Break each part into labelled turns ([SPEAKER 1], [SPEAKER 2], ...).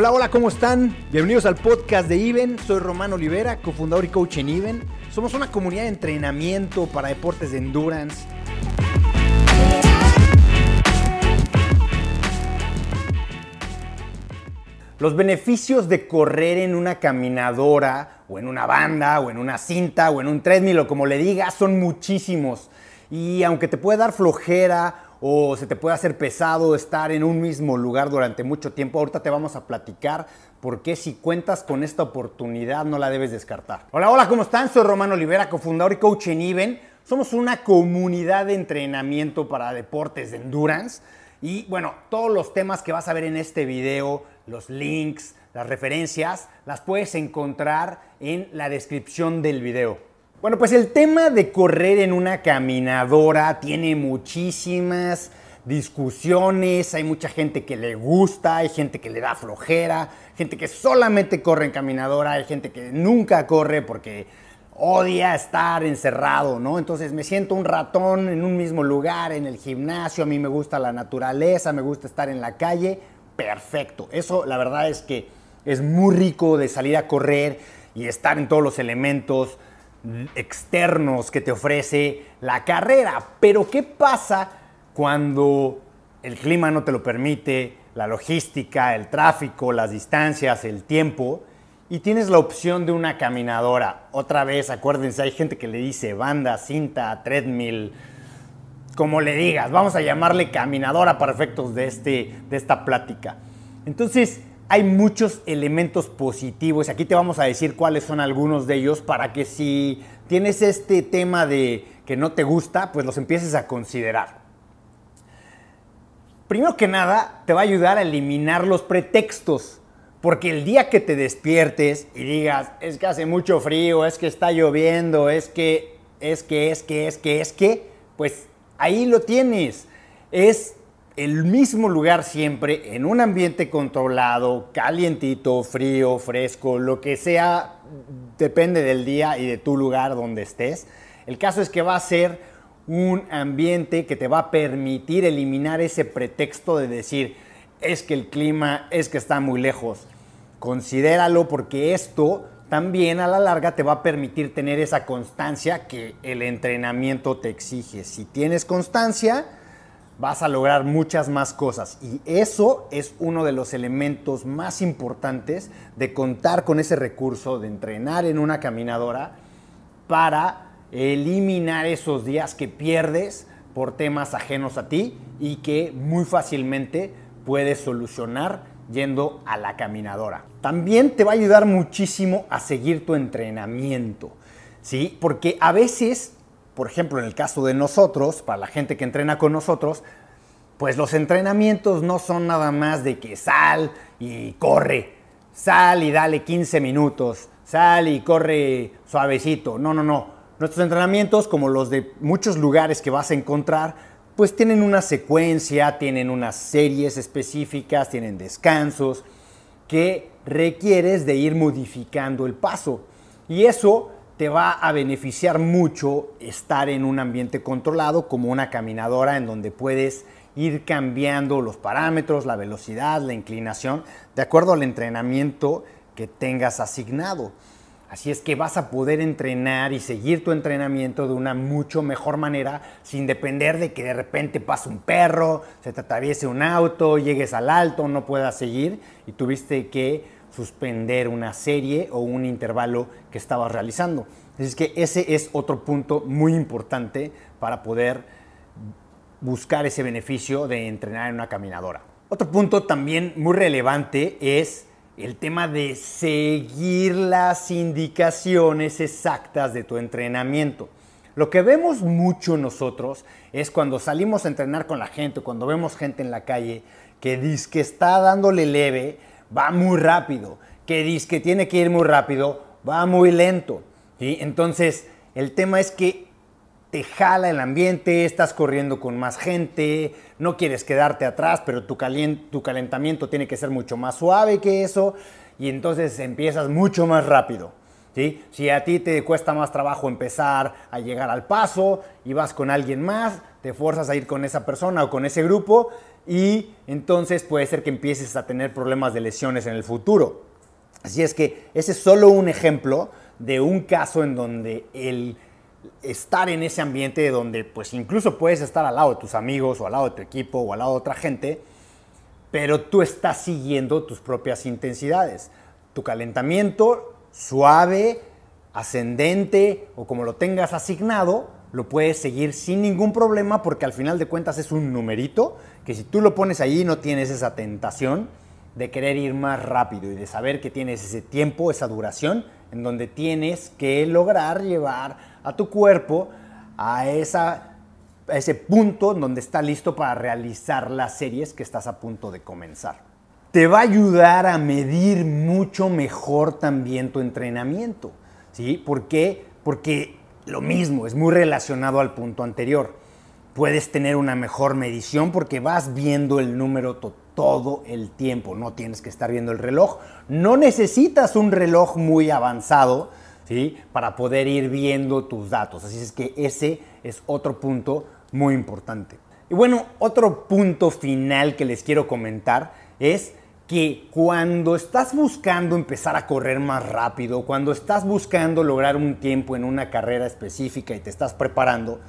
[SPEAKER 1] Hola, hola, ¿cómo están? Bienvenidos al podcast de Iven. Soy Román Olivera, cofundador y coach en Iven. Somos una comunidad de entrenamiento para deportes de endurance. Los beneficios de correr en una caminadora o en una banda o en una cinta o en un treadmill o como le digas son muchísimos. Y aunque te puede dar flojera o se te puede hacer pesado estar en un mismo lugar durante mucho tiempo, ahorita te vamos a platicar por qué si cuentas con esta oportunidad no la debes descartar. Hola, hola, ¿cómo están? Soy Romano Olivera, cofundador y coach en Even. Somos una comunidad de entrenamiento para deportes de endurance. Y bueno, todos los temas que vas a ver en este video, los links, las referencias, las puedes encontrar en la descripción del video. Bueno, pues el tema de correr en una caminadora tiene muchísimas discusiones, hay mucha gente que le gusta, hay gente que le da flojera, gente que solamente corre en caminadora, hay gente que nunca corre porque odia estar encerrado, ¿no? Entonces me siento un ratón en un mismo lugar, en el gimnasio, a mí me gusta la naturaleza, me gusta estar en la calle, perfecto. Eso la verdad es que es muy rico de salir a correr y estar en todos los elementos externos que te ofrece la carrera. Pero ¿qué pasa cuando el clima no te lo permite, la logística, el tráfico, las distancias, el tiempo? Y tienes la opción de una caminadora. Otra vez, acuérdense, hay gente que le dice banda, cinta, treadmill, como le digas. Vamos a llamarle caminadora para efectos de, este, de esta plática. Entonces, hay muchos elementos positivos. Aquí te vamos a decir cuáles son algunos de ellos para que si tienes este tema de que no te gusta, pues los empieces a considerar. Primero que nada, te va a ayudar a eliminar los pretextos. Porque el día que te despiertes y digas, es que hace mucho frío, es que está lloviendo, es que, es que, es que, es que, es que, pues ahí lo tienes. Es el mismo lugar siempre, en un ambiente controlado, calientito, frío, fresco, lo que sea, depende del día y de tu lugar donde estés. El caso es que va a ser un ambiente que te va a permitir eliminar ese pretexto de decir, es que el clima es que está muy lejos. Considéralo porque esto también a la larga te va a permitir tener esa constancia que el entrenamiento te exige. Si tienes constancia, vas a lograr muchas más cosas. Y eso es uno de los elementos más importantes de contar con ese recurso, de entrenar en una caminadora para eliminar esos días que pierdes por temas ajenos a ti y que muy fácilmente puedes solucionar yendo a la caminadora. También te va a ayudar muchísimo a seguir tu entrenamiento, ¿sí? Porque a veces, por ejemplo, en el caso de nosotros, para la gente que entrena con nosotros, pues los entrenamientos no son nada más de que sal y corre, sal y dale 15 minutos, sal y corre suavecito. No, no, no. Nuestros entrenamientos, como los de muchos lugares que vas a encontrar, pues tienen una secuencia, tienen unas series específicas, tienen descansos que requieres de ir modificando el paso. Y eso te va a beneficiar mucho estar en un ambiente controlado como una caminadora en donde puedes ir cambiando los parámetros, la velocidad, la inclinación, de acuerdo al entrenamiento que tengas asignado. Así es que vas a poder entrenar y seguir tu entrenamiento de una mucho mejor manera sin depender de que de repente pase un perro, se te atraviese un auto, llegues al alto, no puedas seguir y tuviste que suspender una serie o un intervalo que estabas realizando. Así que ese es otro punto muy importante para poder buscar ese beneficio de entrenar en una caminadora. Otro punto también muy relevante es el tema de seguir las indicaciones exactas de tu entrenamiento. Lo que vemos mucho nosotros es cuando salimos a entrenar con la gente, cuando vemos gente en la calle que dice que está dándole leve, va muy rápido, que dice que tiene que ir muy rápido, va muy lento. y Entonces, el tema es que te jala el ambiente, estás corriendo con más gente, no quieres quedarte atrás, pero tu, tu calentamiento tiene que ser mucho más suave que eso y entonces empiezas mucho más rápido. Si a ti te cuesta más trabajo empezar a llegar al paso y vas con alguien más, te fuerzas a ir con esa persona o con ese grupo y entonces puede ser que empieces a tener problemas de lesiones en el futuro. Así es que ese es solo un ejemplo de un caso en donde el estar en ese ambiente donde pues incluso puedes estar al lado de tus amigos o al lado de tu equipo o al lado de otra gente, pero tú estás siguiendo tus propias intensidades. Tu calentamiento suave, ascendente o como lo tengas asignado, lo puedes seguir sin ningún problema porque al final de cuentas es un numerito que si tú lo pones ahí no tienes esa tentación de querer ir más rápido y de saber que tienes ese tiempo, esa duración en donde tienes que lograr llevar a tu cuerpo a, esa, a ese punto en donde está listo para realizar las series que estás a punto de comenzar. Te va a ayudar a medir mucho mejor también tu entrenamiento. ¿Sí? ¿Por qué? Porque lo mismo, es muy relacionado al punto anterior. Puedes tener una mejor medición porque vas viendo el número todo el tiempo, no tienes que estar viendo el reloj. No necesitas un reloj muy avanzado ¿sí? para poder ir viendo tus datos. Así es que ese es otro punto muy importante. Y bueno, otro punto final que les quiero comentar es que cuando estás buscando empezar a correr más rápido, cuando estás buscando lograr un tiempo en una carrera específica y te estás preparando,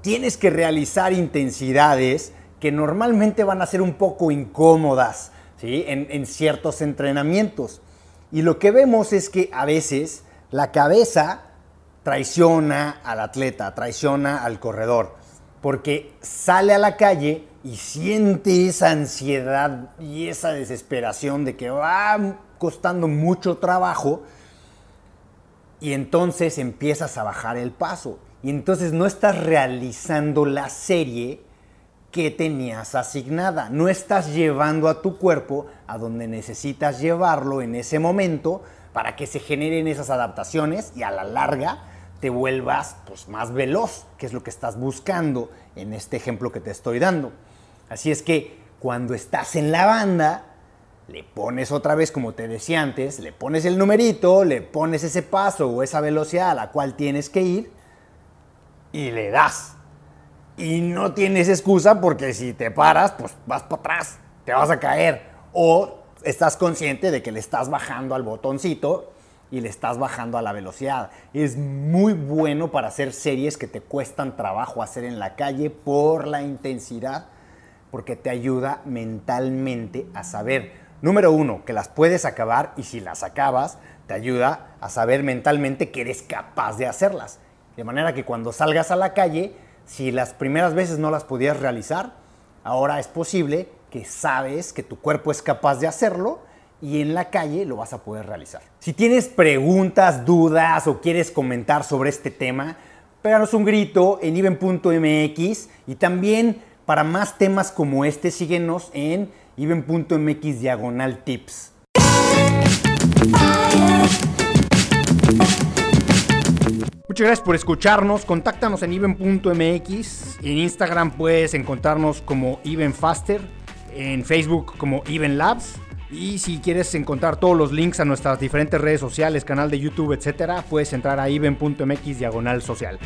[SPEAKER 1] tienes que realizar intensidades que normalmente van a ser un poco incómodas ¿sí? en, en ciertos entrenamientos. Y lo que vemos es que a veces la cabeza traiciona al atleta, traiciona al corredor, porque sale a la calle y siente esa ansiedad y esa desesperación de que va costando mucho trabajo y entonces empiezas a bajar el paso y entonces no estás realizando la serie que tenías asignada, no estás llevando a tu cuerpo a donde necesitas llevarlo en ese momento para que se generen esas adaptaciones y a la larga te vuelvas pues, más veloz, que es lo que estás buscando en este ejemplo que te estoy dando. Así es que cuando estás en la banda, le pones otra vez, como te decía antes, le pones el numerito, le pones ese paso o esa velocidad a la cual tienes que ir y le das. Y no tienes excusa porque si te paras, pues vas para atrás, te vas a caer. O estás consciente de que le estás bajando al botoncito y le estás bajando a la velocidad. Es muy bueno para hacer series que te cuestan trabajo hacer en la calle por la intensidad porque te ayuda mentalmente a saber, número uno, que las puedes acabar y si las acabas, te ayuda a saber mentalmente que eres capaz de hacerlas. De manera que cuando salgas a la calle, si las primeras veces no las podías realizar, ahora es posible que sabes que tu cuerpo es capaz de hacerlo y en la calle lo vas a poder realizar. Si tienes preguntas, dudas o quieres comentar sobre este tema, péganos un grito en iben.mx y también para más temas como este, síguenos en even.mx diagonal tips. Muchas gracias por escucharnos. Contáctanos en even.mx. En Instagram puedes encontrarnos como evenfaster. En Facebook como Even Labs. Y si quieres encontrar todos los links a nuestras diferentes redes sociales, canal de YouTube, etcétera, puedes entrar a even.mx diagonal social.